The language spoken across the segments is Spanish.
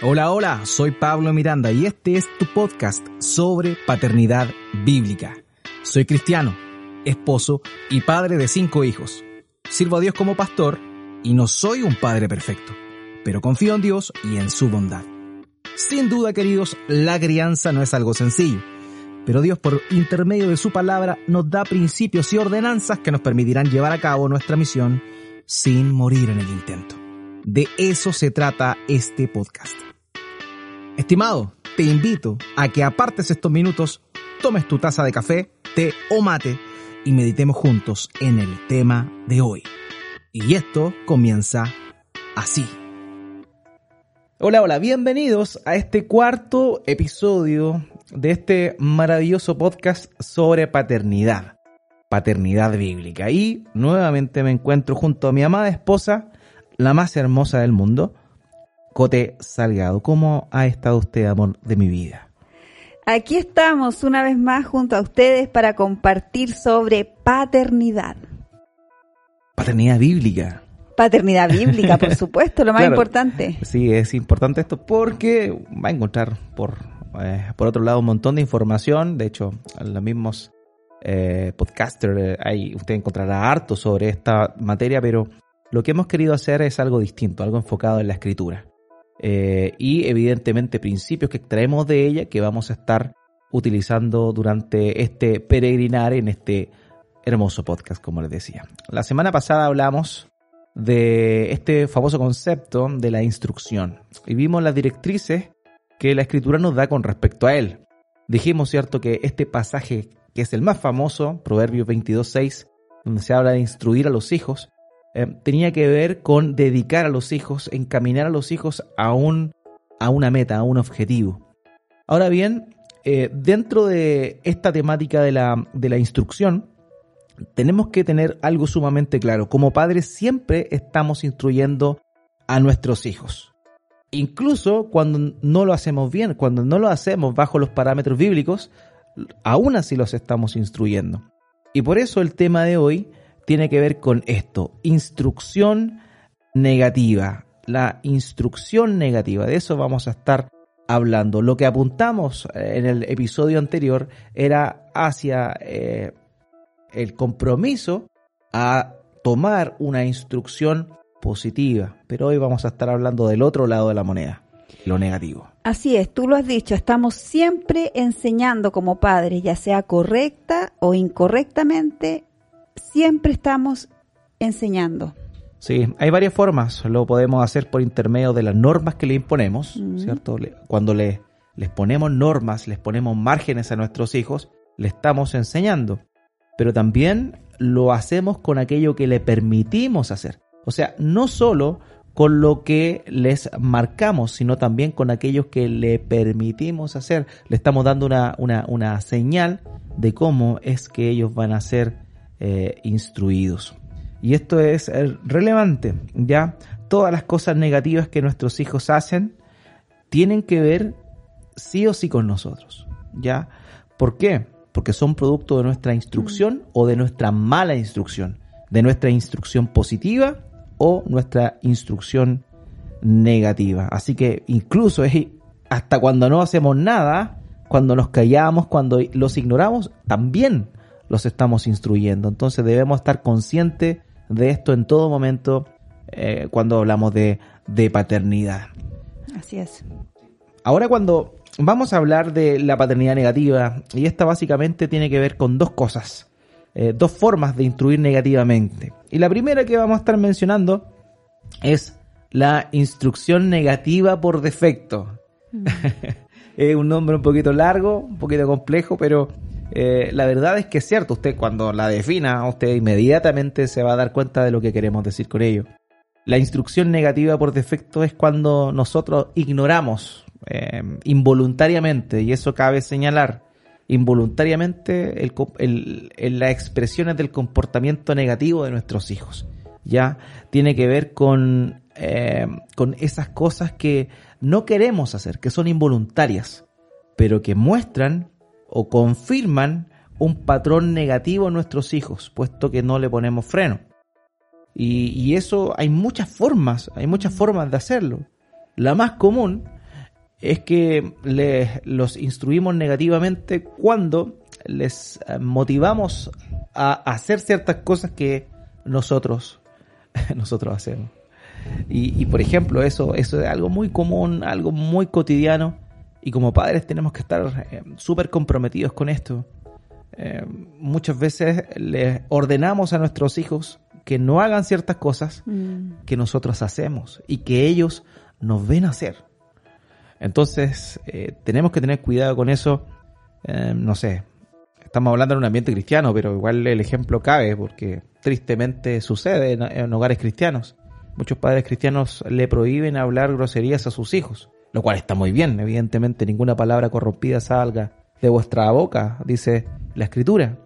Hola, hola, soy Pablo Miranda y este es tu podcast sobre paternidad bíblica. Soy cristiano, esposo y padre de cinco hijos. Sirvo a Dios como pastor y no soy un padre perfecto, pero confío en Dios y en su bondad. Sin duda, queridos, la crianza no es algo sencillo, pero Dios por intermedio de su palabra nos da principios y ordenanzas que nos permitirán llevar a cabo nuestra misión sin morir en el intento. De eso se trata este podcast. Estimado, te invito a que apartes estos minutos, tomes tu taza de café, té o mate y meditemos juntos en el tema de hoy. Y esto comienza así. Hola, hola, bienvenidos a este cuarto episodio de este maravilloso podcast sobre paternidad, paternidad bíblica. Y nuevamente me encuentro junto a mi amada esposa, la más hermosa del mundo, Cote Salgado. ¿Cómo ha estado usted, amor de mi vida? Aquí estamos una vez más junto a ustedes para compartir sobre paternidad. Paternidad bíblica. Paternidad bíblica, por supuesto, lo más Claro. importante. Sí, es importante esto porque va a encontrar por, eh, por otro lado un montón de información. De hecho, los mismos eh, podcasters, eh, ahí usted encontrará harto sobre esta materia, pero lo que hemos querido hacer es algo distinto, algo enfocado en la escritura. Eh, y evidentemente principios que extraemos de ella que vamos a estar utilizando durante este peregrinar en este hermoso podcast, como les decía. La semana pasada hablamos de este famoso concepto de la instrucción y vimos las directrices que la escritura nos da con respecto a él. Dijimos, ¿cierto?, que este pasaje, que es el más famoso, Proverbios 22.6, donde se habla de instruir a los hijos, eh, tenía que ver con dedicar a los hijos, encaminar a los hijos a, un, a una meta, a un objetivo. Ahora bien, eh, dentro de esta temática de la, de la instrucción, tenemos que tener algo sumamente claro. Como padres siempre estamos instruyendo a nuestros hijos. Incluso cuando no lo hacemos bien, cuando no lo hacemos bajo los parámetros bíblicos, aún así los estamos instruyendo. Y por eso el tema de hoy tiene que ver con esto, instrucción negativa. La instrucción negativa, de eso vamos a estar hablando. Lo que apuntamos eh, en el episodio anterior era hacia eh, el compromiso a tomar una instrucción positiva, pero hoy vamos a estar hablando del otro lado de la moneda, lo negativo. Así es, tú lo has dicho, estamos siempre enseñando como padres, ya sea correcta o incorrectamente, siempre estamos enseñando. Sí, hay varias formas. Lo podemos hacer por intermedio de las normas que le imponemos, Ujú. ¿cierto? Cuando le, les ponemos normas, les ponemos márgenes a nuestros hijos, le estamos enseñando. Pero también lo hacemos con aquello que le permitimos hacer. O sea, no solo con lo que les marcamos, sino también con aquello que le permitimos hacer. Le estamos dando una, una, una señal de cómo es que ellos van a ser eh, instruidos. Y esto es eh, relevante, ¿ya? Todas las cosas negativas que nuestros hijos hacen tienen que ver sí o sí con nosotros, ¿ya? ¿Por qué? Porque son producto de nuestra instrucción o de nuestra mala instrucción, de nuestra instrucción positiva o nuestra instrucción negativa. Así que incluso es hasta cuando no hacemos nada, cuando nos callamos, cuando los ignoramos, también los estamos instruyendo. Entonces debemos estar conscientes de esto en todo momento eh, cuando hablamos de, de paternidad. Así es. Ahora cuando vamos a hablar de la paternidad negativa, y esta básicamente tiene que ver con dos cosas, eh, dos formas de instruir negativamente. Y la primera que vamos a estar mencionando es la instrucción negativa por defecto. es un nombre un poquito largo, un poquito complejo, pero eh, la verdad es que es cierto, usted cuando la defina, usted inmediatamente se va a dar cuenta de lo que queremos decir con ello. La instrucción negativa por defecto es cuando nosotros ignoramos eh, involuntariamente, y eso cabe señalar, involuntariamente el las expresiones del comportamiento negativo de nuestros hijos. Ya tiene que ver con, eh, con esas cosas que no queremos hacer, que son involuntarias, pero que muestran o confirman un patrón negativo en nuestros hijos, puesto que no le ponemos freno. Y, y eso hay muchas formas, hay muchas formas de hacerlo. La más común es que les, los instruimos negativamente cuando les eh, motivamos a hacer ciertas cosas que nosotros, nosotros hacemos. Y, por ejemplo, eso, eso es algo muy común, algo muy cotidiano. Y como padres tenemos que estar eh, súper comprometidos con esto. Eh, muchas veces les ordenamos a nuestros hijos que no hagan ciertas cosas mm. que nosotros hacemos y que ellos nos ven hacer. Entonces, eh, tenemos que tener cuidado con eso. no sé, estamos hablando en un ambiente cristiano, pero igual el ejemplo cabe porque tristemente sucede en hogares cristianos muchos padres cristianos le prohíben hablar groserías a sus hijos, lo cual está muy bien, evidentemente ninguna palabra corrompida salga de vuestra boca, dice la escritura.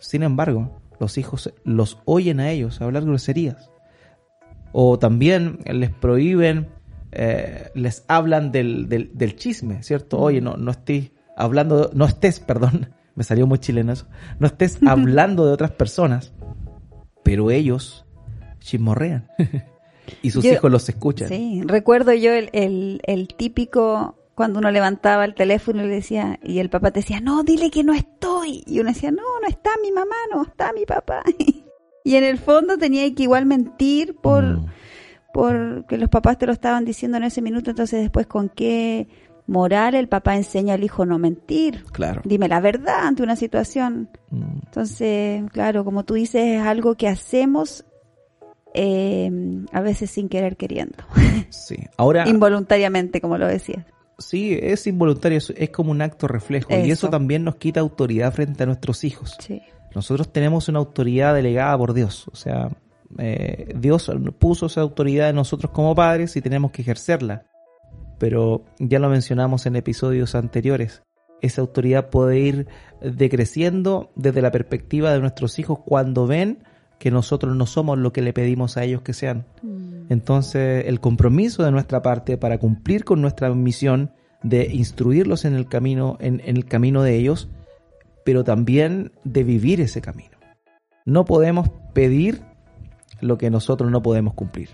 Sin embargo, los hijos los oyen a ellos hablar groserías. O también les prohíben, eh, les hablan del, del, chisme, ¿cierto? Oye, no, no estés hablando, no estés, perdón, me salió muy chileno eso, no estés hablando de otras personas, pero ellos chismorrean. Y sus hijos los escuchan. Sí, recuerdo yo el, el, típico cuando uno levantaba el teléfono y le decía, y el papá te decía, no, dile que no estoy. Y uno decía, no, no está mi mamá, no está mi papá. y en el fondo tenía que igual mentir por, mm. por que los papás te lo estaban diciendo en ese minuto, entonces después con qué moral el papá enseña al hijo no mentir. Claro. Dime la verdad ante una situación. Mm. Entonces, claro, como tú dices, es algo que hacemos eh, a veces sin querer queriendo. Sí, ahora... Involuntariamente, como lo decías. Sí, es involuntario, es como un acto reflejo y eso también nos quita autoridad frente a nuestros hijos. Sí. Nosotros tenemos una autoridad delegada por Dios, o sea, eh, Dios puso esa autoridad en nosotros como padres y tenemos que ejercerla. Pero ya lo mencionamos en episodios anteriores, esa autoridad puede ir decreciendo desde la perspectiva de nuestros hijos cuando ven que nosotros no somos lo que le pedimos a ellos que sean. Mm. Entonces, el compromiso de nuestra parte para cumplir con nuestra misión de instruirlos en el camino, en, el camino de ellos, pero también de vivir ese camino. No podemos pedir lo que nosotros no podemos cumplir.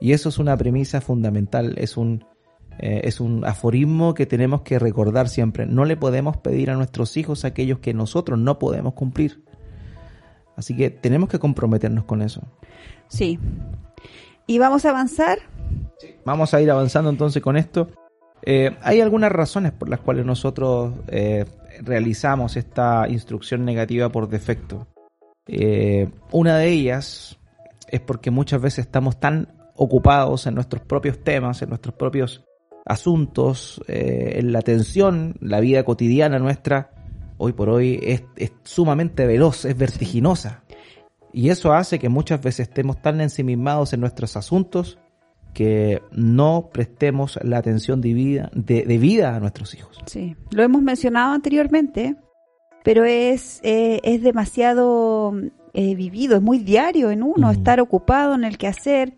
Y eso es una premisa fundamental, es un, eh, es un aforismo que tenemos que recordar siempre. No le podemos pedir a nuestros hijos aquellos que nosotros no podemos cumplir. Así que tenemos que comprometernos con eso. Sí. ¿Y vamos a avanzar? Sí. Vamos a ir avanzando entonces con esto. Eh, hay algunas razones por las cuales nosotros eh, realizamos esta instrucción negativa por defecto. Eh, una de ellas es porque muchas veces estamos tan ocupados en nuestros propios temas, en nuestros propios asuntos, en la atención, la vida cotidiana nuestra, hoy por hoy es, sumamente veloz, es vertiginosa. Y eso hace que muchas veces estemos tan ensimismados en nuestros asuntos que no prestemos la atención debida, de, a nuestros hijos. Sí, lo hemos mencionado anteriormente, pero es, eh, es demasiado eh, vivido, es muy diario en uno, mm. estar ocupado en el quehacer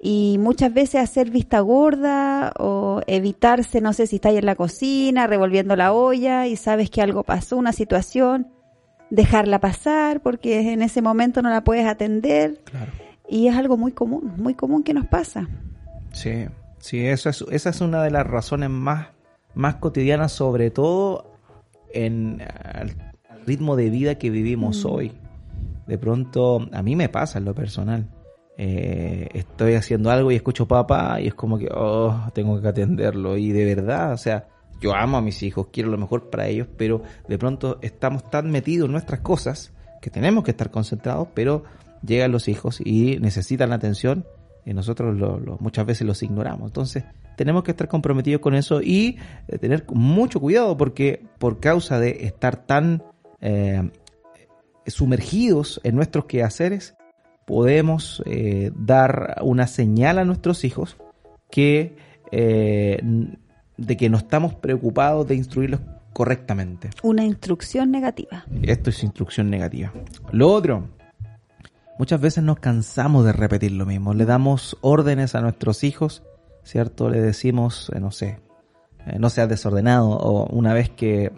y muchas veces hacer vista gorda o evitarse, no sé si estáis en la cocina revolviendo la olla y sabes que algo pasó, una situación, dejarla pasar porque en ese momento no la puedes atender. Y es algo muy común, muy común que nos pasa. Sí, sí, eso es, esa es una de las razones más, más cotidianas, sobre todo en el ritmo de vida que vivimos mm. hoy. De pronto, a mí me pasa en lo personal eh, estoy haciendo algo y escucho papá y es como que, oh, tengo que atenderlo. Y de verdad, o sea, yo amo a mis hijos, quiero lo mejor para ellos, pero de pronto estamos tan metidos en nuestras cosas que tenemos que estar concentrados, pero llegan los hijos y necesitan la atención y nosotros muchas veces los ignoramos. Entonces, tenemos que estar comprometidos con eso y eh, tener mucho cuidado porque por causa de estar tan eh, sumergidos en nuestros quehaceres, podemos eh, dar una señal a nuestros hijos que eh, de que no estamos preocupados de instruirlos correctamente. Una instrucción negativa. Esto es instrucción negativa. Lo otro, muchas veces nos cansamos de repetir lo mismo. Le damos órdenes a nuestros hijos, ¿cierto? Le decimos, eh, no sé, no seas desordenado o una vez que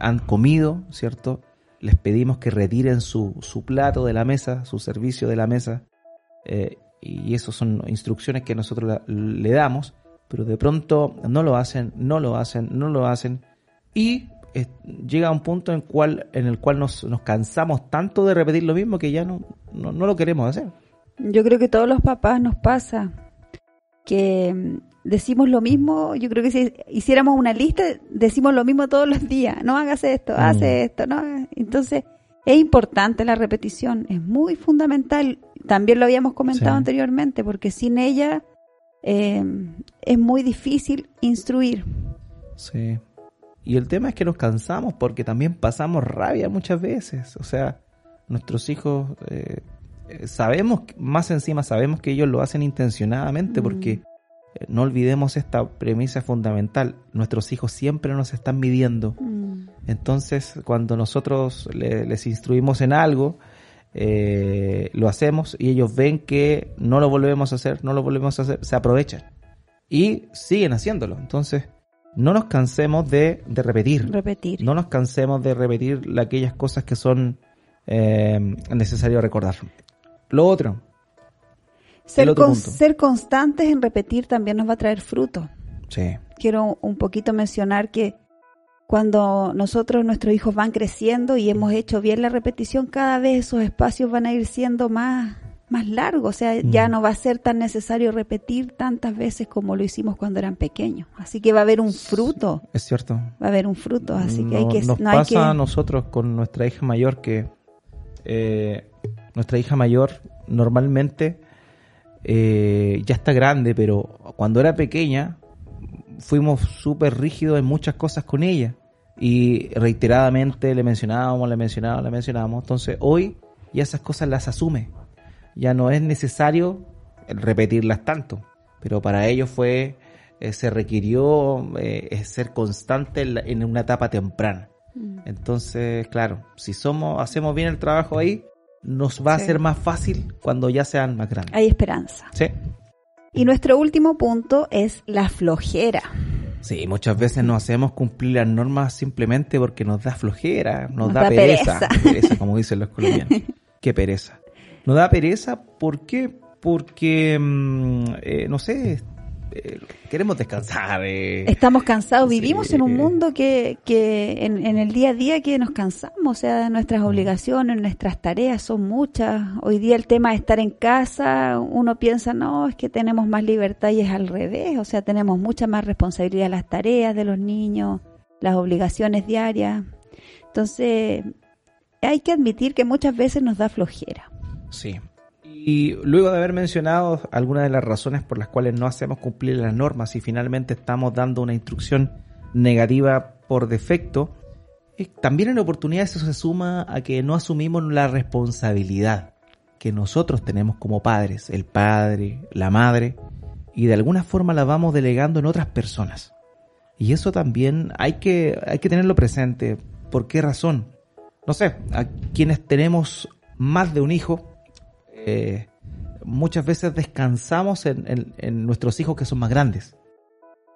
han comido, ¿cierto? Les pedimos que retiren su, su plato de la mesa, su servicio de la mesa, eh, y esas son instrucciones que nosotros le damos, pero de pronto no lo hacen, no lo hacen, no lo hacen y llega un punto en, cual, en el cual nos, nos cansamos tanto de repetir lo mismo que ya no, no, no lo queremos hacer. Yo creo que todos los papás nos pasa que decimos lo mismo, yo creo que si hiciéramos una lista, decimos lo mismo todos los días, no hagas esto, Mm. hace esto, no. Entonces, es importante la repetición, es muy fundamental. También lo habíamos comentado Sí. anteriormente, porque sin ella eh, es muy difícil instruir. Sí. Y el tema es que nos cansamos porque también pasamos rabia muchas veces. O sea, nuestros hijos eh, eh, sabemos, más encima sabemos que ellos lo hacen intencionadamente Mm. porque eh, no olvidemos esta premisa fundamental. Nuestros hijos siempre nos están midiendo. Mm, Entonces, cuando nosotros le- les instruimos en algo, eh, lo hacemos y ellos ven que no lo volvemos a hacer, no lo volvemos a hacer, se aprovechan y siguen haciéndolo. Entonces, no nos cansemos de, de repetir, repetir. no nos cansemos de repetir la- aquellas cosas que son eh, necesarias recordar. Lo otro, ser, con- ser constantes en repetir también nos va a traer fruto. sí, quiero un poquito mencionar que cuando nosotros, nuestros hijos van creciendo y hemos hecho bien la repetición, cada vez esos espacios van a ir siendo más, más largos. O sea, ya Mm. no va a ser tan necesario repetir tantas veces como lo hicimos cuando eran pequeños. Así que va a haber un fruto, es cierto. va a haber un fruto. Así que hay que... nos no hay pasa que- a nosotros con nuestra hija mayor que eh, nuestra hija mayor normalmente eh, ya está grande, pero cuando era pequeña fuimos súper rígidos en muchas cosas con ella y reiteradamente le mencionábamos, le mencionábamos, le mencionábamos. Entonces hoy ya esas cosas las asume. Ya no es necesario repetirlas tanto, pero para ellos fue eh, se requirió eh, ser constante en, la- en una etapa temprana. Mm. Entonces, claro, si somos hacemos bien el trabajo ahí, nos va a ser más fácil cuando ya sean más grandes. Hay esperanza. Sí. Y nuestro último punto es la flojera. Sí, muchas veces no hacemos cumplir las normas simplemente porque nos da flojera, nos, Nos da, da pereza, pereza. pereza, como dicen los colombianos. Qué pereza. Nos da pereza, ¿por qué? Porque, mm, eh, no sé, eh, queremos descansar. eh. Estamos cansados, Sí. vivimos en un mundo que, que en, en el día a día que nos cansamos, o sea, Mm. nuestras obligaciones, nuestras tareas son muchas. Hoy día el tema de estar en casa, uno piensa, no, es que tenemos más libertad y es al revés, o sea, tenemos mucha más responsabilidad las tareas de los niños, las obligaciones diarias. Entonces, hay que admitir que muchas veces nos da flojera. Sí. Y luego de haber mencionado algunas de las razones por las cuales no hacemos cumplir las normas y finalmente estamos dando una instrucción negativa por defecto, eh, también en oportunidades eso se suma a que no asumimos la responsabilidad que nosotros tenemos como padres, el padre, la madre, y de alguna forma la vamos delegando en otras personas. Y eso también hay que, hay que tenerlo presente. ¿Por qué razón? No sé, a quienes tenemos más de un hijo, eh, muchas veces descansamos en, en- en nuestros hijos que son más grandes.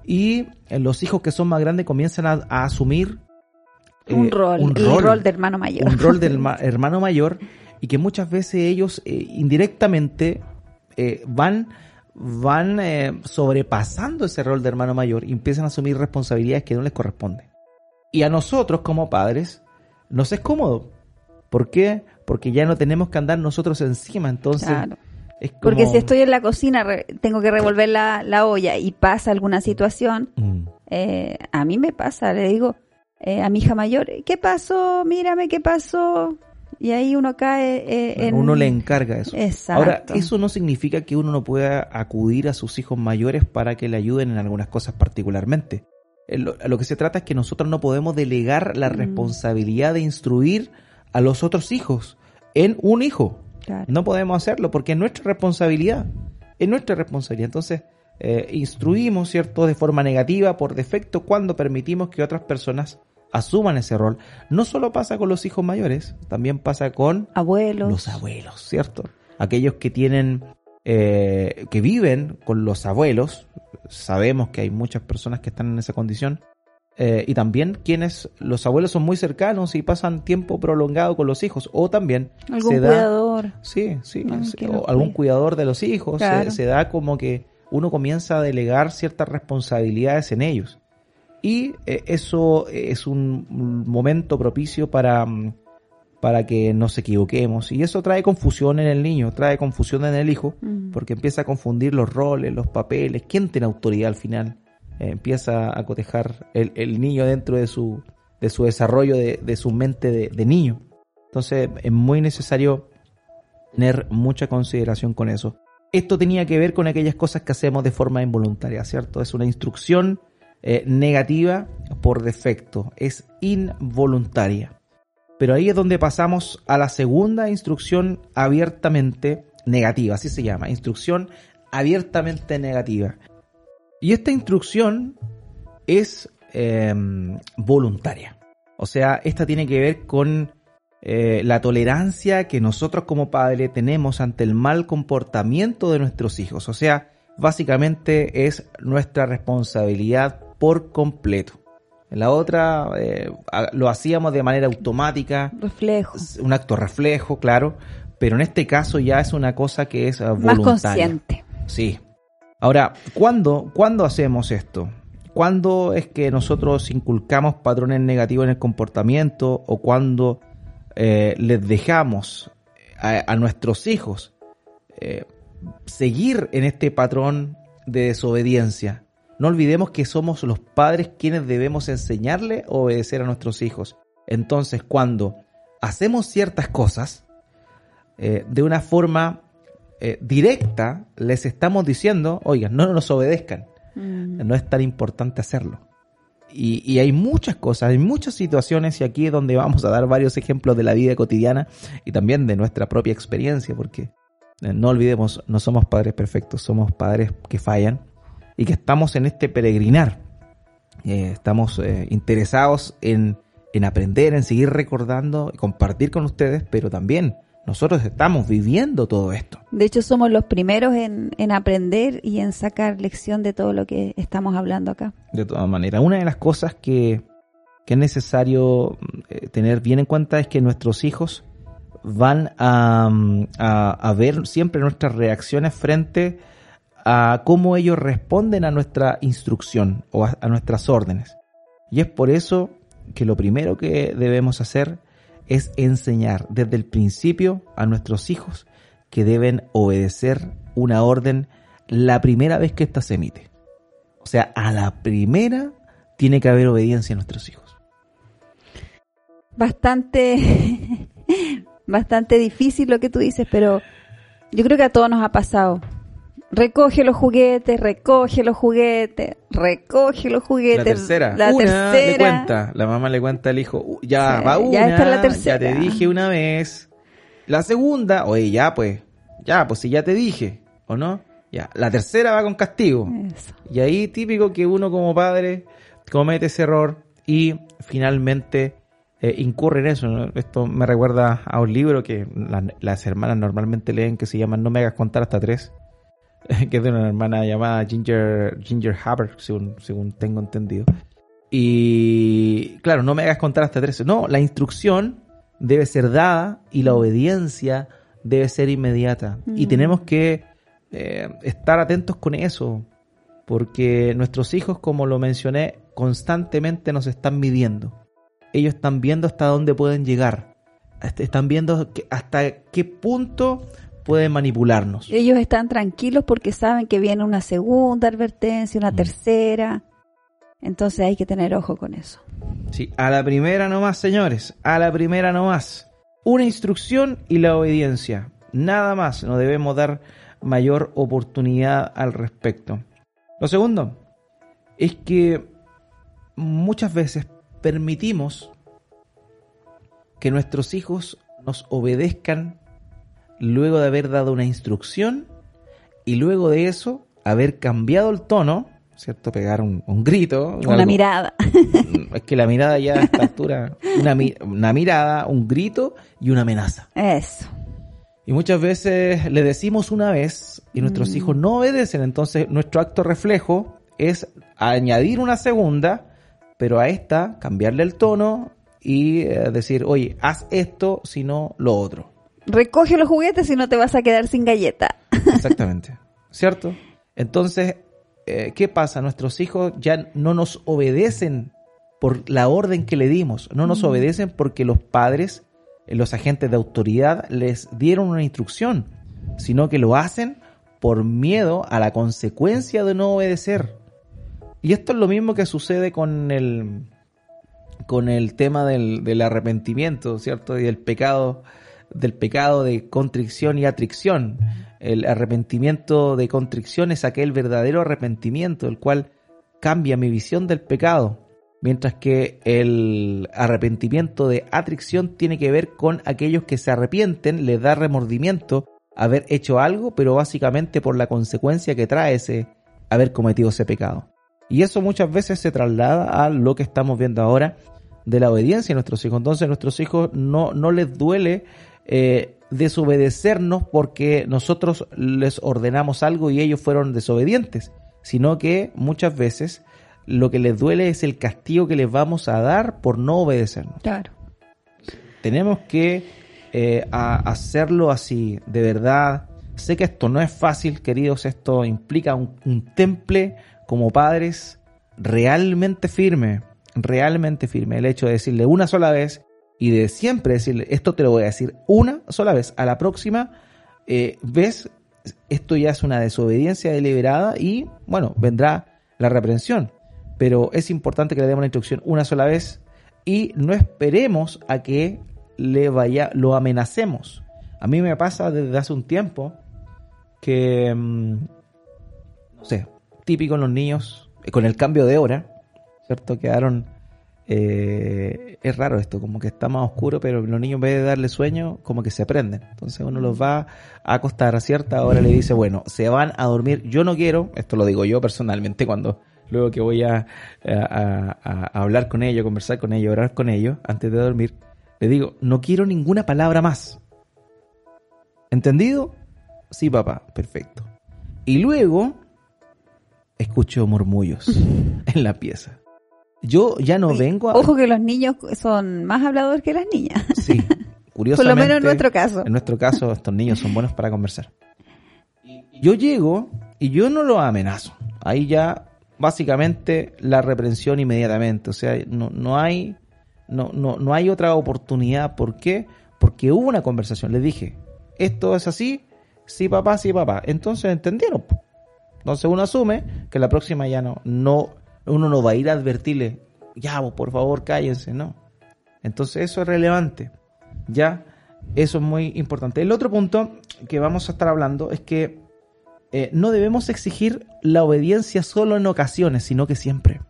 Y en los hijos que son más grandes comienzan a, a asumir eh, un rol, un rol, rol de hermano mayor. un rol del ma- hermano mayor y que muchas veces ellos eh, indirectamente eh, van van eh, sobrepasando ese rol de hermano mayor y empiezan a asumir responsabilidades que no les corresponden. Y a nosotros como padres nos es cómodo. ¿Por qué? Porque ya no tenemos que andar nosotros encima. Entonces, Claro. es como... Porque si estoy en la cocina, re- tengo que revolver la, la olla y pasa alguna situación, Mm, eh, a mí me pasa, le digo eh, a mi hija mayor, ¿qué pasó? Mírame, ¿qué pasó? Y ahí uno cae eh, en... Uno le encarga eso. Exacto. Ahora, eso no significa que uno no pueda acudir a sus hijos mayores para que le ayuden en algunas cosas particularmente. Lo, lo que se trata es que nosotros no podemos delegar la Mm. responsabilidad de instruir a los otros hijos en un hijo. Claro. No podemos hacerlo porque es nuestra responsabilidad. Es nuestra responsabilidad. Entonces, eh, instruimos, ¿cierto?, de forma negativa, por defecto, cuando permitimos que otras personas asuman ese rol. No solo pasa con los hijos mayores, también pasa con Abuelos. los abuelos, ¿cierto? Aquellos que tienen, eh, que viven con los abuelos, sabemos que hay muchas personas que están en esa condición, eh, y también quienes los abuelos son muy cercanos y pasan tiempo prolongado con los hijos, o también Algún se da, cuidador. sí, sí, o algún cuidador de los hijos, Claro. se, da como que uno comienza a delegar ciertas responsabilidades en ellos. Y eh, eso es un momento propicio para, mm, para que nos equivoquemos. Y eso trae confusión en el niño, trae confusión en el hijo, Mm. porque empieza a confundir los roles, los papeles, quién tiene autoridad al final. Eh, empieza a cotejar el, niño dentro de su, de su desarrollo, de, su mente de, de niño. Entonces es muy necesario tener mucha consideración con eso. Esto tenía que ver con aquellas cosas que hacemos de forma involuntaria, ¿cierto? Es una instrucción eh, negativa por defecto, es involuntaria. Pero ahí es donde pasamos a la segunda instrucción abiertamente negativa, así se llama, instrucción abiertamente negativa. Y esta instrucción es eh, voluntaria. O sea, esta tiene que ver con eh, la tolerancia que nosotros como padres tenemos ante el mal comportamiento de nuestros hijos. O sea, básicamente es nuestra responsabilidad por completo. En la otra eh, lo hacíamos de manera automática, Reflejo. un acto reflejo, claro, pero en este caso ya es una cosa que es eh, Más voluntaria. consciente. Sí. Ahora, ¿cuándo, ¿cuándo hacemos esto? ¿Cuándo es que nosotros inculcamos patrones negativos en el comportamiento o cuando eh, les dejamos a, a nuestros hijos eh, seguir en este patrón de desobediencia? No olvidemos que somos los padres quienes debemos enseñarle o obedecer a nuestros hijos. Entonces, cuando hacemos ciertas cosas eh, de una forma eh, directa, les estamos diciendo, oigan, no nos obedezcan. Mm. No es tan importante hacerlo. Y, y hay muchas cosas, hay muchas situaciones y aquí es donde vamos a dar varios ejemplos de la vida cotidiana y también de nuestra propia experiencia, porque eh, no olvidemos, no somos padres perfectos, somos padres que fallan y que estamos en este peregrinar. Eh, estamos eh, interesados en, en aprender, en seguir recordando y compartir con ustedes, pero también nosotros estamos viviendo todo esto. De hecho, somos los primeros en, en aprender y en sacar lección de todo lo que estamos hablando acá. De todas maneras, una de las cosas que, que es necesario eh, tener bien en cuenta es que nuestros hijos van a, mm, a, a ver siempre nuestras reacciones frente a cómo ellos responden a nuestra instrucción o a, a nuestras órdenes. Y es por eso que lo primero que debemos hacer es enseñar desde el principio a nuestros hijos que deben obedecer una orden la primera vez que ésta se emite. O sea, a la primera tiene que haber obediencia a nuestros hijos. Bastante, bastante difícil lo que tú dices, pero yo creo que a todos nos ha pasado. Recoge los juguetes, recoge los juguetes, recoge los juguetes. La tercera, La una le tercera. cuenta, la mamá le cuenta al hijo, "Uh, ya Sí, va una, ya esta es la ya tercera. te dije una vez. La segunda, oye, ya pues, ya pues si ya te dije, ¿o no? Ya, la tercera va con castigo. Eso. Y ahí típico que uno como padre comete ese error y finalmente eh, incurre en eso. ¿no? Esto me recuerda a un libro que la- las hermanas normalmente leen que se llama No me hagas contar hasta tres, que es de una hermana llamada Ginger, Ginger Haber, según, según tengo entendido. Y claro, no me hagas contar hasta tres. No, la instrucción debe ser dada y la obediencia debe ser inmediata. Y Mm. tenemos que eh, estar atentos con eso, porque nuestros hijos, como lo mencioné, constantemente nos están midiendo. Ellos están viendo hasta dónde pueden llegar, Est- están viendo hasta qué punto pueden manipularnos. Ellos están tranquilos porque saben que viene una segunda advertencia, una Mm. tercera. Entonces hay que tener ojo con eso. Sí, a la primera nomás, señores, a la primera nomás. Una instrucción y la obediencia. Nada más, no debemos dar mayor oportunidad al respecto. Lo segundo es que muchas veces permitimos que nuestros hijos nos obedezcan luego de haber dado una instrucción y luego de eso haber cambiado el tono, ¿cierto? Pegar un, un grito. Una algo- mirada. es que la mirada ya a esta altura, una mirada, un grito y una amenaza. Eso. Y muchas veces le decimos una vez y nuestros Mm. hijos no obedecen, entonces nuestro acto reflejo es añadir una segunda, pero a esta cambiarle el tono y eh, decir, oye, haz esto, si no lo otro. Recoge los juguetes y no te vas a quedar sin galleta. Exactamente. ¿Cierto? Entonces, eh, ¿qué pasa? Nuestros hijos ya no nos obedecen por la orden que le dimos, no nos obedecen porque los padres, eh, los agentes de autoridad, les dieron una instrucción, sino que lo hacen por miedo a la consecuencia de no obedecer. Y esto es lo mismo que sucede con el, con el tema del, del arrepentimiento, ¿cierto? Y del pecado, del pecado de contrición y atricción. El arrepentimiento de contrición es aquel verdadero arrepentimiento, el cual cambia mi visión del pecado, mientras que el arrepentimiento de atricción tiene que ver con aquellos que se arrepienten, les da remordimiento haber hecho algo, pero básicamente por la consecuencia que trae ese haber cometido ese pecado. Y eso muchas veces se traslada a lo que estamos viendo ahora de la obediencia de nuestros hijos. Entonces, a nuestros hijos no, no les duele eh, desobedecernos porque nosotros les ordenamos algo y ellos fueron desobedientes, sino que muchas veces lo que les duele es el castigo que les vamos a dar por no obedecernos. Claro. Tenemos que eh, hacerlo así, de verdad. Sé que esto no es fácil, queridos, esto implica un, un temple como padres realmente firme, realmente firme. El hecho de decirle una sola vez y de siempre decirle, esto te lo voy a decir una sola vez, a la próxima eh, vez, esto ya es una desobediencia deliberada y, bueno, vendrá la reprensión. Pero es importante que le demos la instrucción una sola vez y no esperemos a que le vaya, lo amenacemos. A mí me pasa desde hace un tiempo que, mm, no sé, típico en los niños, eh, con el cambio de hora, ¿cierto? Quedaron eh, es raro esto, como que está más oscuro, pero los niños en vez de darle sueño, como que se prenden. Entonces uno los va a acostar a cierta hora le dice, bueno, se van a dormir. Yo no quiero, esto lo digo yo personalmente, cuando luego que voy a, hablar con ellos, conversar con ellos, orar con ellos, antes de dormir, le digo, no quiero ninguna palabra más. ¿Entendido? Sí, papá, perfecto. Y luego escucho murmullos en la pieza. Yo ya no vengo a... Ojo que los niños son más habladores que las niñas. Sí, curiosamente. Por lo menos en nuestro caso. En nuestro caso, estos niños son buenos para conversar. Yo llego y yo no lo amenazo. Ahí ya, básicamente, la reprensión inmediatamente. O sea, no, no hay... No, no, no hay otra oportunidad. ¿Por qué? Porque hubo una conversación. Les dije, esto es así, sí papá, sí papá. Entonces entendieron. Entonces uno asume que la próxima ya no, no uno no va a ir a advertirle, ya, por favor, cállense, no. Entonces eso es relevante, ya, eso es muy importante. El otro punto que vamos a estar hablando es que eh, no debemos exigir la obediencia solo en ocasiones, sino que siempre.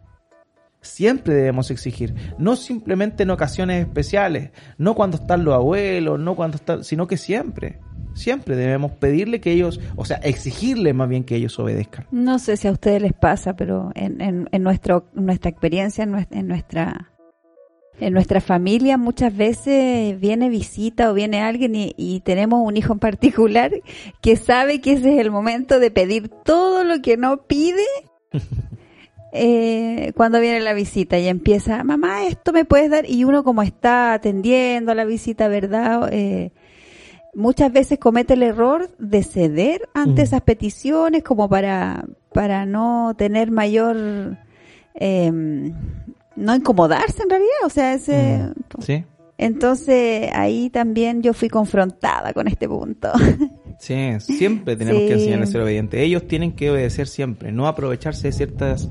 Siempre debemos exigir, no simplemente en ocasiones especiales, no cuando están los abuelos, no cuando están, sino que siempre. Siempre debemos pedirle que ellos, o sea, exigirle más bien que ellos obedezcan. No sé si a ustedes les pasa, pero en, en, nuestro, nuestra experiencia, en nuestra, en nuestra familia muchas veces viene visita o viene alguien y, y, tenemos un hijo en particular que sabe que ese es el momento de pedir todo lo que no pide eh, cuando viene la visita y empieza, mamá, esto me puedes dar y uno como está atendiendo a la visita, ¿verdad? Eh, muchas veces comete el error de ceder ante esas peticiones como para, para no tener mayor... Em, no incomodarse en realidad, o sea, ese... Sí. Entonces ahí también yo fui confrontada con este punto. Sí, siempre tenemos que enseñar a ser obedientes. Ellos tienen que obedecer siempre, no aprovecharse de ciertas,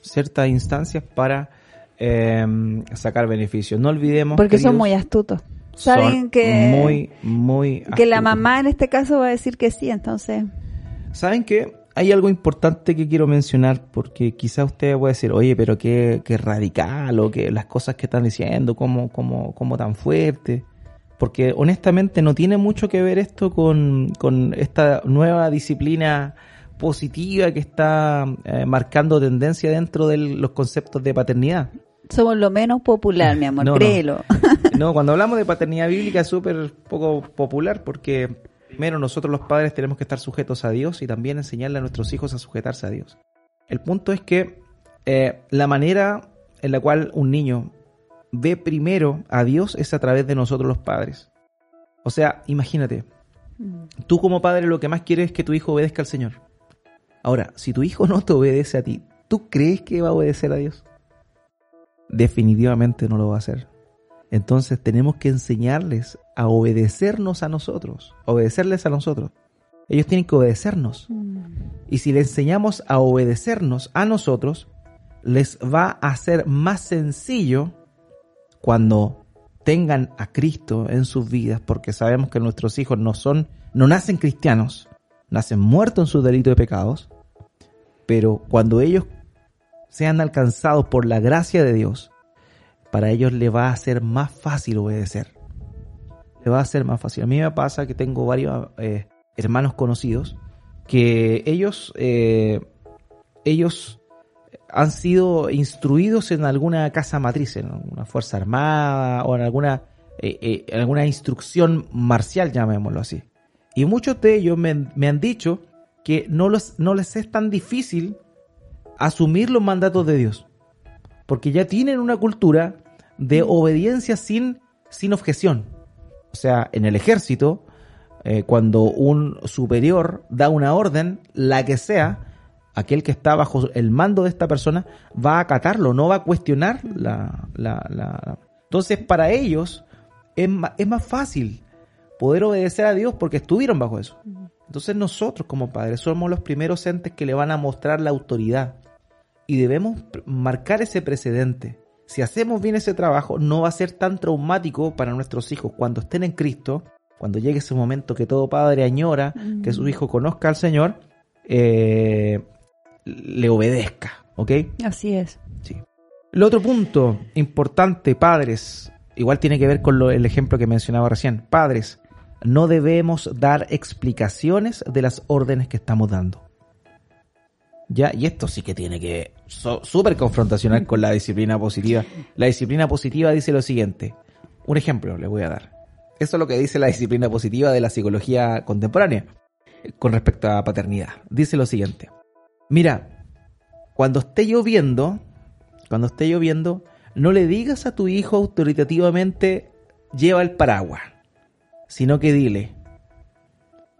ciertas instancias para em, sacar beneficios. No olvidemos. Porque son muy astutos saben que muy muy que la mamá en este caso va a decir que sí entonces saben que hay algo importante que quiero mencionar porque quizá usted puede decir oye pero qué, qué radical o que las cosas que están diciendo como como como tan fuerte porque honestamente no tiene mucho que ver esto con, con esta nueva disciplina positiva que está eh, marcando tendencia dentro de los conceptos de paternidad somos lo menos popular, mi amor, créelo. No. cuando hablamos de paternidad bíblica es súper poco popular porque primero nosotros los padres tenemos que estar sujetos a Dios y también enseñarle a nuestros hijos a sujetarse a Dios. El punto es que eh, la manera en la cual un niño ve primero a Dios es a través de nosotros los padres. O sea, imagínate, mm. tú como padre lo que más quieres es que tu hijo obedezca al Señor Ahora, si tu hijo no te obedece a ti, ¿tú crees que va a obedecer a Dios? Definitivamente no lo va a hacer. Entonces tenemos que enseñarles a obedecernos a nosotros, obedecerles a nosotros. Ellos tienen que obedecernos. Mm. Y si les enseñamos a obedecernos a nosotros, les va a ser más sencillo cuando tengan a Cristo en sus vidas, porque sabemos que nuestros hijos no son, no nacen cristianos, nacen muertos en sus delitos de pecados, pero cuando ellos sean alcanzados por la gracia de Dios, para ellos le va a ser más fácil obedecer. Le va a ser más fácil. A mí me pasa que tengo varios eh, hermanos conocidos que ellos, eh, ellos han sido instruidos en alguna casa matriz, en una fuerza armada o en alguna, eh, alguna instrucción marcial, llamémoslo así. Y muchos de ellos me, me han dicho que no, los, no les es tan difícil asumir los mandatos de Dios. Porque ya tienen una cultura de obediencia sin, sin objeción. O sea, en el ejército, eh, cuando un superior da una orden, la que sea, aquel que está bajo el mando de esta persona va a acatarlo, no va a cuestionar la... la, la... Entonces, para ellos es, es más fácil poder obedecer a Dios porque estuvieron bajo eso. Entonces nosotros como padres somos los primeros entes que le van a mostrar la autoridad y debemos marcar ese precedente. Si hacemos bien ese trabajo, no va a ser tan traumático para nuestros hijos cuando estén en Cristo, cuando llegue ese momento que todo padre añora, que su hijo conozca al Señor, eh, le obedezca, ¿ok? Así es. Sí. El otro punto importante, padres, igual tiene que ver con el ejemplo que mencionaba recién. Padres, no debemos dar explicaciones de las órdenes que estamos dando. Ya, y esto sí que tiene que súper confrontacional con la disciplina positiva. La disciplina positiva dice lo siguiente. Un ejemplo le voy a dar. Eso es lo que dice la disciplina positiva de la psicología contemporánea con respecto a paternidad. Dice lo siguiente. Mira, cuando esté lloviendo, cuando esté lloviendo, no le digas a tu hijo autoritativamente lleva el paraguas, sino que dile,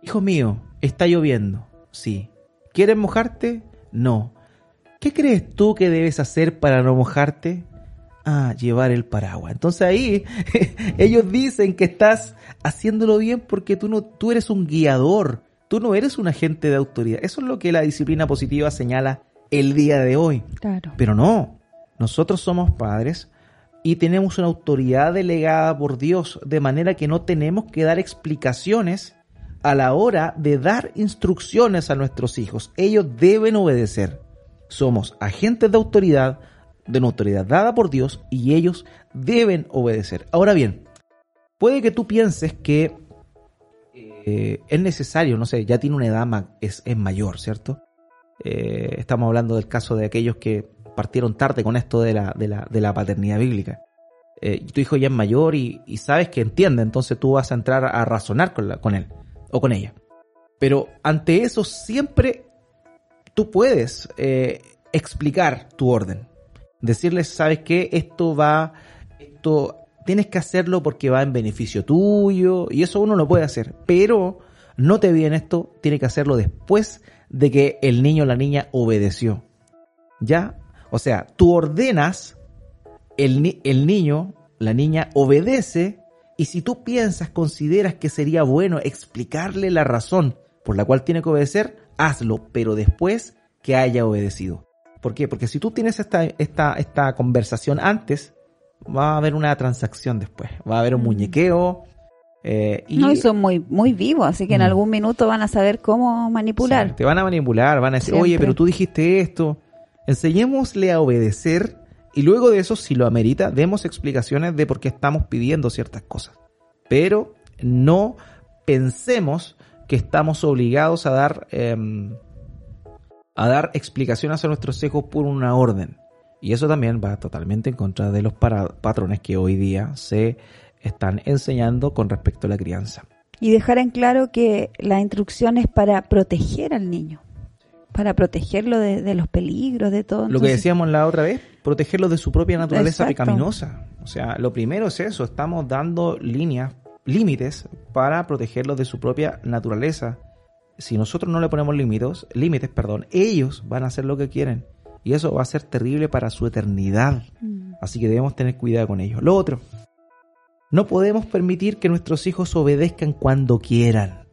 hijo mío, está lloviendo, sí. ¿Quieres mojarte? No. ¿Qué crees tú que debes hacer para no mojarte? Ah, llevar el paraguas. Entonces ahí ellos dicen que estás haciéndolo bien porque tú no, tú eres un guiador, tú no eres un agente de autoridad. Eso es lo que la disciplina positiva señala el día de hoy. Claro. Pero no, nosotros somos padres y tenemos una autoridad delegada por Dios, de manera que no tenemos que dar explicaciones a la hora de dar instrucciones a nuestros hijos. Ellos deben obedecer. Somos agentes de autoridad, de una autoridad dada por Dios, y ellos deben obedecer. Ahora bien, puede que tú pienses que eh, es necesario, no sé, ya tiene una edad, es, es mayor, ¿cierto? Eh, estamos hablando del caso de aquellos que partieron tarde con esto de la, de la, de la paternidad bíblica. Eh, tu hijo ya es mayor y, sabes que entiende, entonces tú vas a entrar a razonar con él o con ella. Pero ante eso siempre tú puedes eh, explicar tu orden. Decirles, ¿sabes qué? Esto va, esto tienes que hacerlo porque va en beneficio tuyo y eso uno lo puede hacer. Pero no te bien esto, tiene que hacerlo después de que el niño o la niña obedeció. ¿Ya? O sea, tú ordenas, el, el niño, la niña obedece y si tú piensas, consideras que sería bueno explicarle la razón por la cual tiene que obedecer, hazlo, pero después que haya obedecido. ¿Por qué? Porque si tú tienes esta, esta, esta conversación antes, va a haber una transacción después, va a haber un mm. muñequeo. Eh, y, no, y son muy, muy vivos, así que en mm. algún minuto van a saber cómo manipular. te van a manipular, van a decir, oye, pero tú dijiste esto. Enseñémosle a obedecer y luego de eso, si lo amerita, demos explicaciones de por qué estamos pidiendo ciertas cosas. Pero no pensemos que estamos obligados a dar, em, a dar explicaciones a nuestros hijos por una orden. Y eso también va totalmente en contra de los patrones que hoy día se están enseñando con respecto a la crianza. Y dejar en claro que la instrucción es para proteger al niño para protegerlo de, los peligros, de todo. Lo que decíamos la otra vez, protegerlo de su propia naturaleza pecaminosa. O sea, lo primero es eso, estamos dando líneas, límites para protegerlo de su propia naturaleza si nosotros no le ponemos límites, límites, perdón, ellos van a hacer lo que quieren. Y eso va a ser terrible para su eternidad. Mm. Así que debemos tener cuidado con ellos. Lo otro, no podemos permitir que nuestros hijos obedezcan cuando quieran.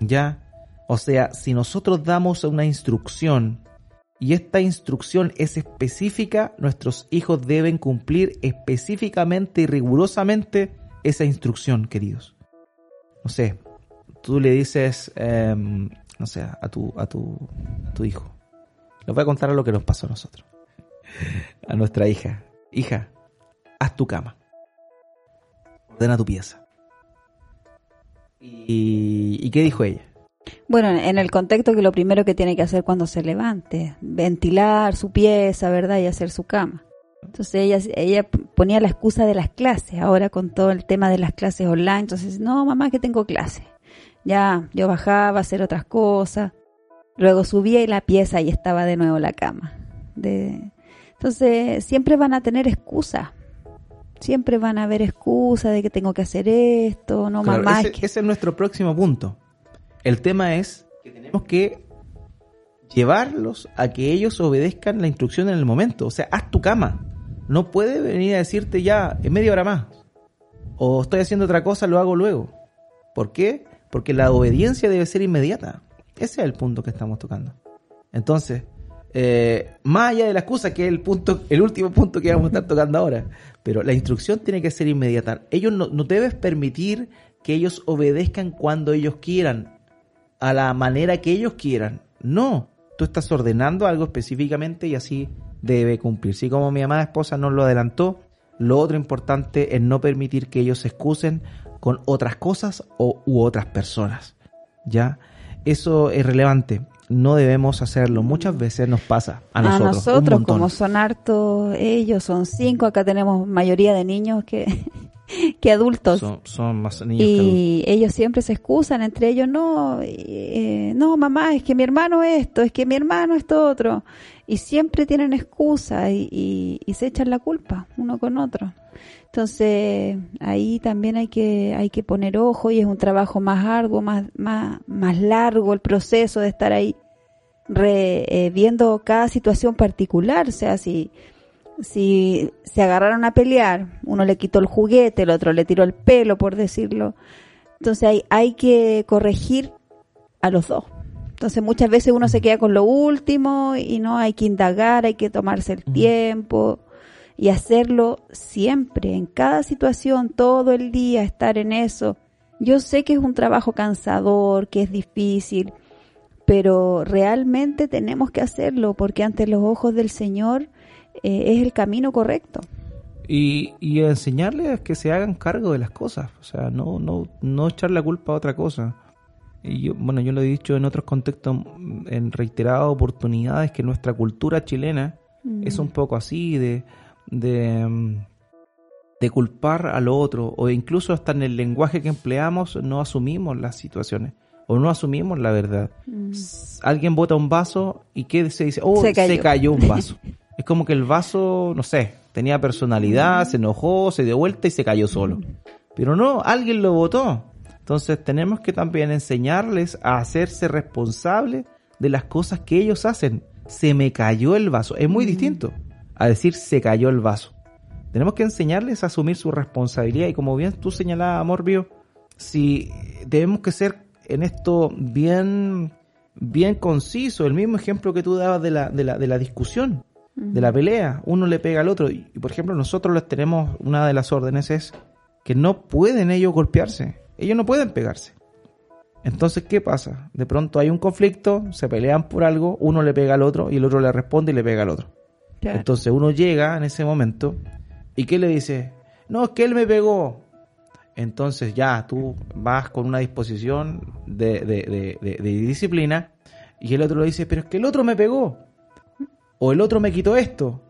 ¿Ya? O sea, si nosotros damos una instrucción y esta instrucción es específica, nuestros hijos deben cumplir específicamente y rigurosamente esa instrucción, queridos. No sé, tú le dices, em, no sé, a tu, a tu, a tu hijo. Les voy a contar lo que nos pasó a nosotros. A nuestra hija. Hija, haz tu cama. Ordena tu pieza. ¿Y, ¿y qué dijo ella? Bueno, en el contexto que lo primero que tiene que hacer cuando se levante, ventilar su pieza, ¿verdad? Y hacer su cama. Entonces ella, ella ponía la excusa de las clases, ahora con todo el tema de las clases online, entonces, no, mamá, que tengo clase. Ya, yo bajaba a hacer otras cosas, luego subía y la pieza y estaba de nuevo la cama. De... Entonces, siempre van a tener excusas. Siempre van a haber excusas de que tengo que hacer esto, no Claro, mamá. ese, que- ese es nuestro próximo punto. El tema es que tenemos que llevarlos a que ellos obedezcan la instrucción en el momento. O sea, haz tu cama. No puede venir a decirte ya en media hora más. O estoy haciendo otra cosa, lo hago luego. ¿Por qué? Porque la obediencia debe ser inmediata. Ese es el punto que estamos tocando. Entonces, eh, más allá de la excusa, que es el punto, el último punto que vamos a estar tocando ahora, pero la instrucción tiene que ser inmediata. Ellos no, no debes permitir que ellos obedezcan cuando ellos quieran, a la manera que ellos quieran. No, tú estás ordenando algo específicamente y así debe cumplirse. Y como mi amada esposa nos lo adelantó, lo otro importante es no permitir que ellos se excusen con otras cosas o, u otras personas. ¿Ya? Eso es relevante. No debemos hacerlo. Muchas veces nos pasa a nosotros. un nosotros, como son hartos ellos, son cinco, acá tenemos mayoría de niños que, que adultos. Son, son más niños que adultos. y ellos siempre se excusan entre ellos, no, eh, no, mamá, es que mi hermano esto, es que mi hermano esto otro. Y siempre tienen excusa y, y- y se echan la culpa uno con otro. Entonces, ahí también hay que, hay que poner ojo y es un trabajo más arduo, más, más, más largo el proceso de estar ahí re- eh, viendo cada situación particular. O sea, si, si se agarraron a pelear, uno le quitó el juguete, el otro le tiró el pelo, por decirlo. Entonces hay, hay que corregir a los dos. Entonces muchas veces uno se queda con lo último y no hay que indagar, hay que tomarse el tiempo y hacerlo siempre, en cada situación, todo el día, estar en eso. Yo sé que es un trabajo cansador, que es difícil, pero realmente tenemos que hacerlo porque ante los ojos del Señor eh, es el camino correcto. Y, y enseñarles que se hagan cargo de las cosas. O sea, no, no, no echar la culpa a otra cosa. Y yo, bueno, yo lo he dicho en otros contextos, mm, en reiteradas oportunidades, que nuestra cultura chilena es un poco así, de, de, mm, de culpar al otro, o incluso hasta en el lenguaje que empleamos no asumimos las situaciones, o no asumimos la verdad. Mm. Alguien bota un vaso y ¿qué se dice? Oh, Se cayó, un vaso. es como que el vaso, no sé, tenía personalidad, se enojó, se dio vuelta y se cayó solo. Pero no, alguien lo votó. Entonces tenemos que también enseñarles a hacerse responsables de las cosas que ellos hacen. Se me cayó el vaso. Es muy distinto a decir se cayó el vaso. Tenemos que enseñarles a asumir su responsabilidad y como bien tú señalabas, Morbio, si debemos que ser en esto bien bien conciso, el mismo ejemplo que tú dabas de la, de la, de la discusión, de la pelea, uno le pega al otro y, por ejemplo nosotros les tenemos una de las órdenes es que no pueden ellos golpearse, ellos no pueden pegarse. Entonces, ¿qué pasa? De pronto hay un conflicto, se pelean por algo, uno le pega al otro y el otro le responde y le pega al otro. Claro. Entonces uno llega en ese momento y ¿qué le dice? No, es que él me pegó. Entonces ya tú vas con una disposición de, de- de- de- de disciplina y el otro le dice, pero es que el otro me pegó. O el otro me quitó esto.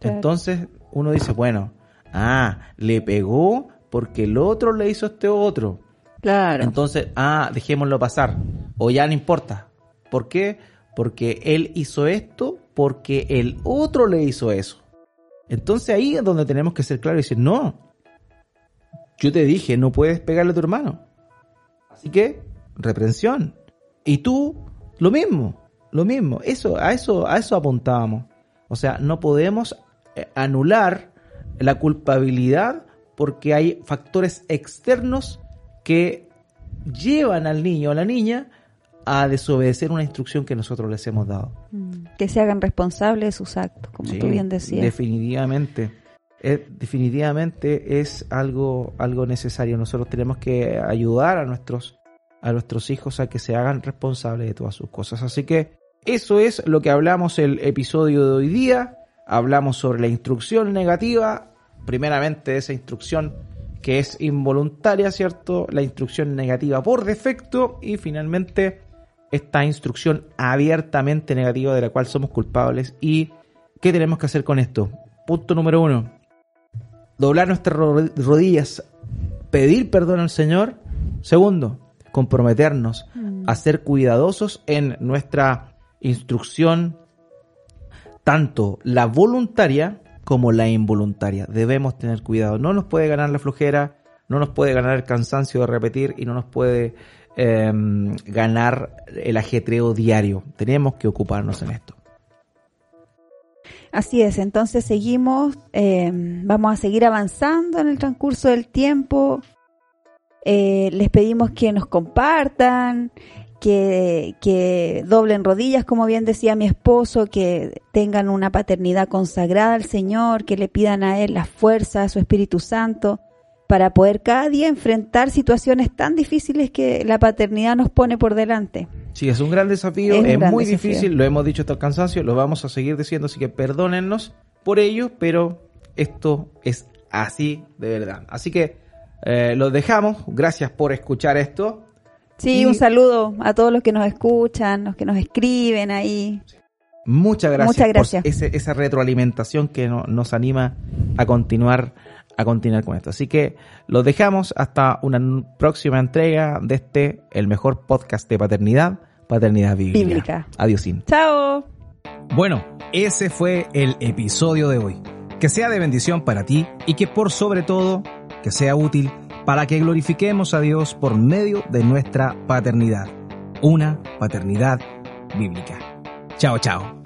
Claro. Entonces uno dice, bueno, ah, le pegó porque el otro le hizo este otro. Claro. Entonces, ah, dejémoslo pasar. O ya no importa. ¿Por qué? Porque él hizo esto porque el otro le hizo eso. Entonces ahí es donde tenemos que ser claros y decir, no. Yo te dije, no puedes pegarle a tu hermano. Así que, reprensión. Y tú, lo mismo, lo mismo. Eso, a eso, a eso apuntábamos. O sea, no podemos eh, anular la culpabilidad porque hay factores externos que llevan al niño o a la niña a desobedecer una instrucción que nosotros les hemos dado. Mm. Que se hagan responsables de sus actos, como tú bien decías. Definitivamente. definitivamente es algo, algo necesario. Nosotros tenemos que ayudar a nuestros, a nuestros hijos a que se hagan responsables de todas sus cosas. Así que eso es lo que hablamos el episodio de hoy día. Hablamos sobre la instrucción negativa. Primeramente esa instrucción que es involuntaria, ¿cierto? La instrucción negativa por defecto y finalmente esta instrucción abiertamente negativa de la cual somos culpables y qué tenemos que hacer con esto. Punto número uno, doblar nuestras rodillas, pedir perdón al Señor. Segundo, comprometernos mm. a ser cuidadosos en nuestra instrucción, tanto la voluntaria como la involuntaria. Debemos tener cuidado. No nos puede ganar la flojera, no nos puede ganar el cansancio de repetir y no nos puede Em, ganar el ajetreo diario. Tenemos que ocuparnos en esto. Así es, entonces seguimos, em, vamos a seguir avanzando en el transcurso del tiempo. Eh, les pedimos que nos compartan, que, que, doblen rodillas, como bien decía mi esposo, que tengan una paternidad consagrada al Señor, que le pidan a Él la fuerza, a su Espíritu Santo, para poder cada día enfrentar situaciones tan difíciles que la paternidad nos pone por delante. Sí, es un gran desafío, es, muy difícil, lo hemos dicho hasta el cansancio, lo vamos a seguir diciendo, así que perdónennos por ello, pero esto es así de verdad. Así que eh, los dejamos, gracias por escuchar esto. Sí, un saludo a todos los que nos escuchan, los que nos escriben ahí. Muchas gracias, Muchas gracias. por esa retroalimentación que nos anima a continuar a continuar con esto. Así que los dejamos hasta una próxima entrega de este, el mejor podcast de paternidad, Paternidad Bíblica. Bíblica. Adiós. Chao. Bueno, ese fue el episodio de hoy. Que sea de bendición para ti y que por sobre todo, que sea útil para que glorifiquemos a Dios por medio de nuestra paternidad. Una paternidad bíblica. Chao, chao.